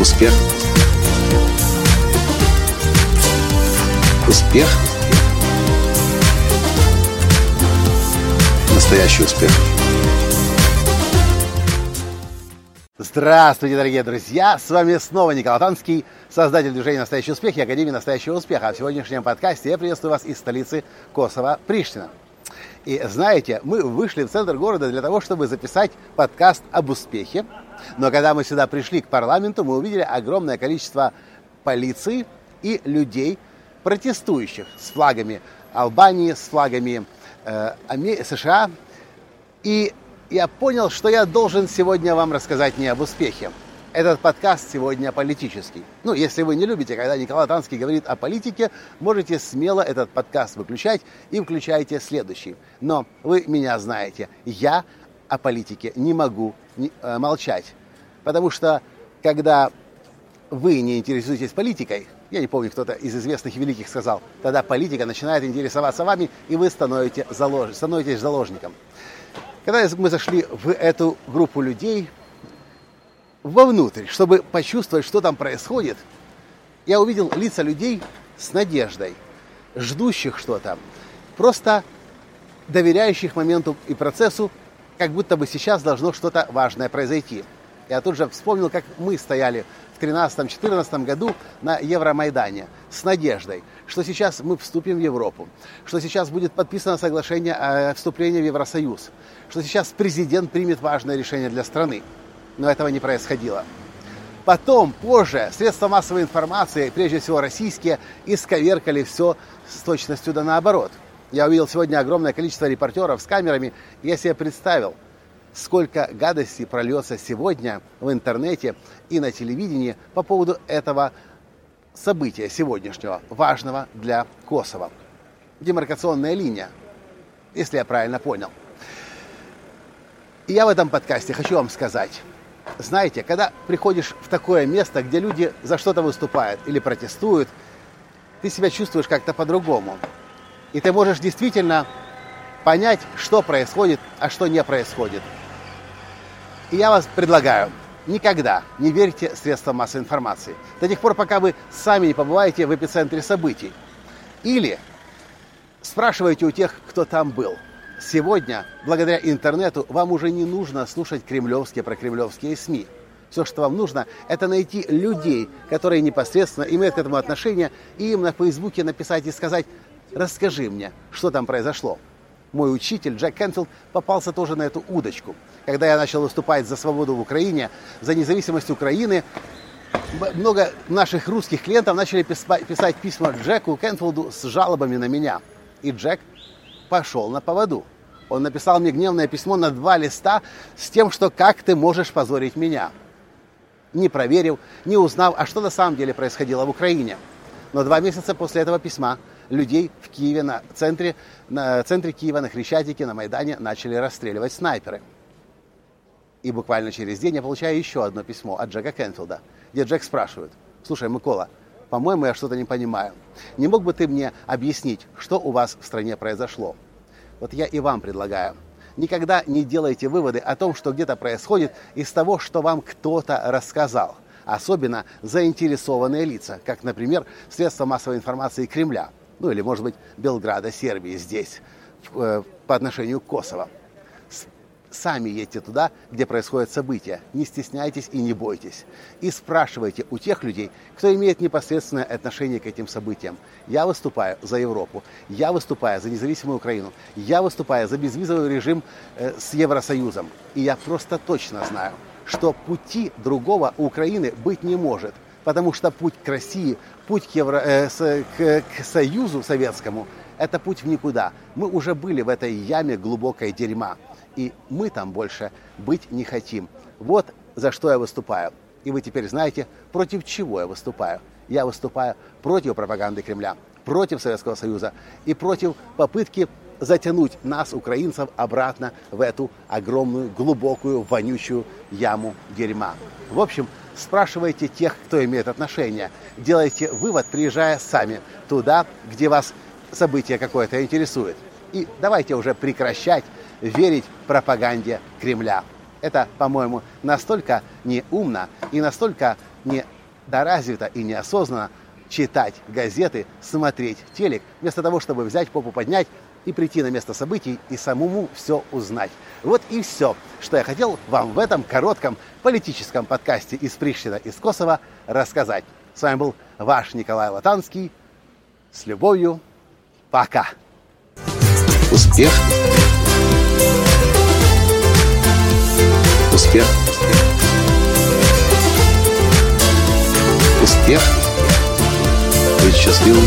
Успех. Успех. Настоящий успех. Здравствуйте, дорогие друзья! С вами снова Николай Танский, создатель движения «Настоящий успех» и Академии «Настоящего успеха». А в сегодняшнем подкасте я приветствую вас из столицы Косово, Приштина. И знаете, мы вышли в центр города для того, чтобы записать подкаст об успехе. Но когда мы сюда пришли к парламенту, мы увидели огромное количество полиции и людей, протестующих с флагами Албании, с флагами э, США. И я понял, что я должен сегодня вам рассказать не об успехе. Этот подкаст сегодня политический. Ну, если вы не любите, когда Николай Танский говорит о политике, можете смело этот подкаст выключать и включайте следующий. Но вы меня знаете, я о политике не могу не, э, молчать. Потому что, когда вы не интересуетесь политикой, я не помню, кто-то из известных великих сказал, тогда политика начинает интересоваться вами, и вы становитесь, залож... становитесь заложником. Когда мы зашли в эту группу людей, вовнутрь, чтобы почувствовать, что там происходит, я увидел лица людей с надеждой, ждущих что-то, просто доверяющих моменту и процессу, как будто бы сейчас должно что-то важное произойти. Я тут же вспомнил, как мы стояли в 2013-2014 году на Евромайдане с надеждой, что сейчас мы вступим в Европу, что сейчас будет подписано соглашение о вступлении в Евросоюз, что сейчас президент примет важное решение для страны но этого не происходило. Потом, позже, средства массовой информации, прежде всего российские, исковеркали все с точностью да наоборот. Я увидел сегодня огромное количество репортеров с камерами, я себе представил, сколько гадостей прольется сегодня в интернете и на телевидении по поводу этого события сегодняшнего, важного для Косово. Демаркационная линия, если я правильно понял. И я в этом подкасте хочу вам сказать, знаете, когда приходишь в такое место, где люди за что-то выступают или протестуют, ты себя чувствуешь как-то по-другому. И ты можешь действительно понять, что происходит, а что не происходит. И я вас предлагаю, никогда не верьте средствам массовой информации. До тех пор, пока вы сами не побываете в эпицентре событий. Или спрашивайте у тех, кто там был – Сегодня, благодаря интернету, вам уже не нужно слушать кремлевские, прокремлевские СМИ. Все, что вам нужно, это найти людей, которые непосредственно имеют к этому отношение, и им на Фейсбуке написать и сказать, расскажи мне, что там произошло. Мой учитель Джек Кенфилд попался тоже на эту удочку. Когда я начал выступать за свободу в Украине, за независимость Украины, много наших русских клиентов начали писать письма Джеку Кенфилду с жалобами на меня. И Джек пошел на поводу. Он написал мне гневное письмо на два листа с тем, что как ты можешь позорить меня. Не проверив, не узнав, а что на самом деле происходило в Украине. Но два месяца после этого письма людей в Киеве, на центре, на центре Киева, на Хрещатике, на Майдане начали расстреливать снайперы. И буквально через день я получаю еще одно письмо от Джека Кенфилда, где Джек спрашивает, слушай, Микола, по-моему, я что-то не понимаю. Не мог бы ты мне объяснить, что у вас в стране произошло? Вот я и вам предлагаю. Никогда не делайте выводы о том, что где-то происходит из того, что вам кто-то рассказал. Особенно заинтересованные лица, как, например, средства массовой информации Кремля, ну или, может быть, Белграда, Сербии здесь, э, по отношению к Косово сами едьте туда, где происходят события. Не стесняйтесь и не бойтесь. И спрашивайте у тех людей, кто имеет непосредственное отношение к этим событиям. Я выступаю за Европу, я выступаю за независимую Украину, я выступаю за безвизовый режим э, с Евросоюзом. И я просто точно знаю, что пути другого у Украины быть не может. Потому что путь к России, путь к, Евро, э, с, к, к Союзу Советскому – это путь в никуда. Мы уже были в этой яме глубокой дерьма и мы там больше быть не хотим. Вот за что я выступаю. И вы теперь знаете, против чего я выступаю. Я выступаю против пропаганды Кремля, против Советского Союза и против попытки затянуть нас, украинцев, обратно в эту огромную, глубокую, вонючую яму дерьма. В общем, спрашивайте тех, кто имеет отношение. Делайте вывод, приезжая сами туда, где вас событие какое-то интересует. И давайте уже прекращать верить пропаганде Кремля. Это, по-моему, настолько неумно и настолько не недоразвито и неосознанно читать газеты, смотреть телек, вместо того, чтобы взять попу поднять и прийти на место событий и самому все узнать. Вот и все, что я хотел вам в этом коротком политическом подкасте из Приштина, из Косово рассказать. С вами был ваш Николай Латанский. С любовью. Пока. Успех. Успех. Успех. Быть счастливым,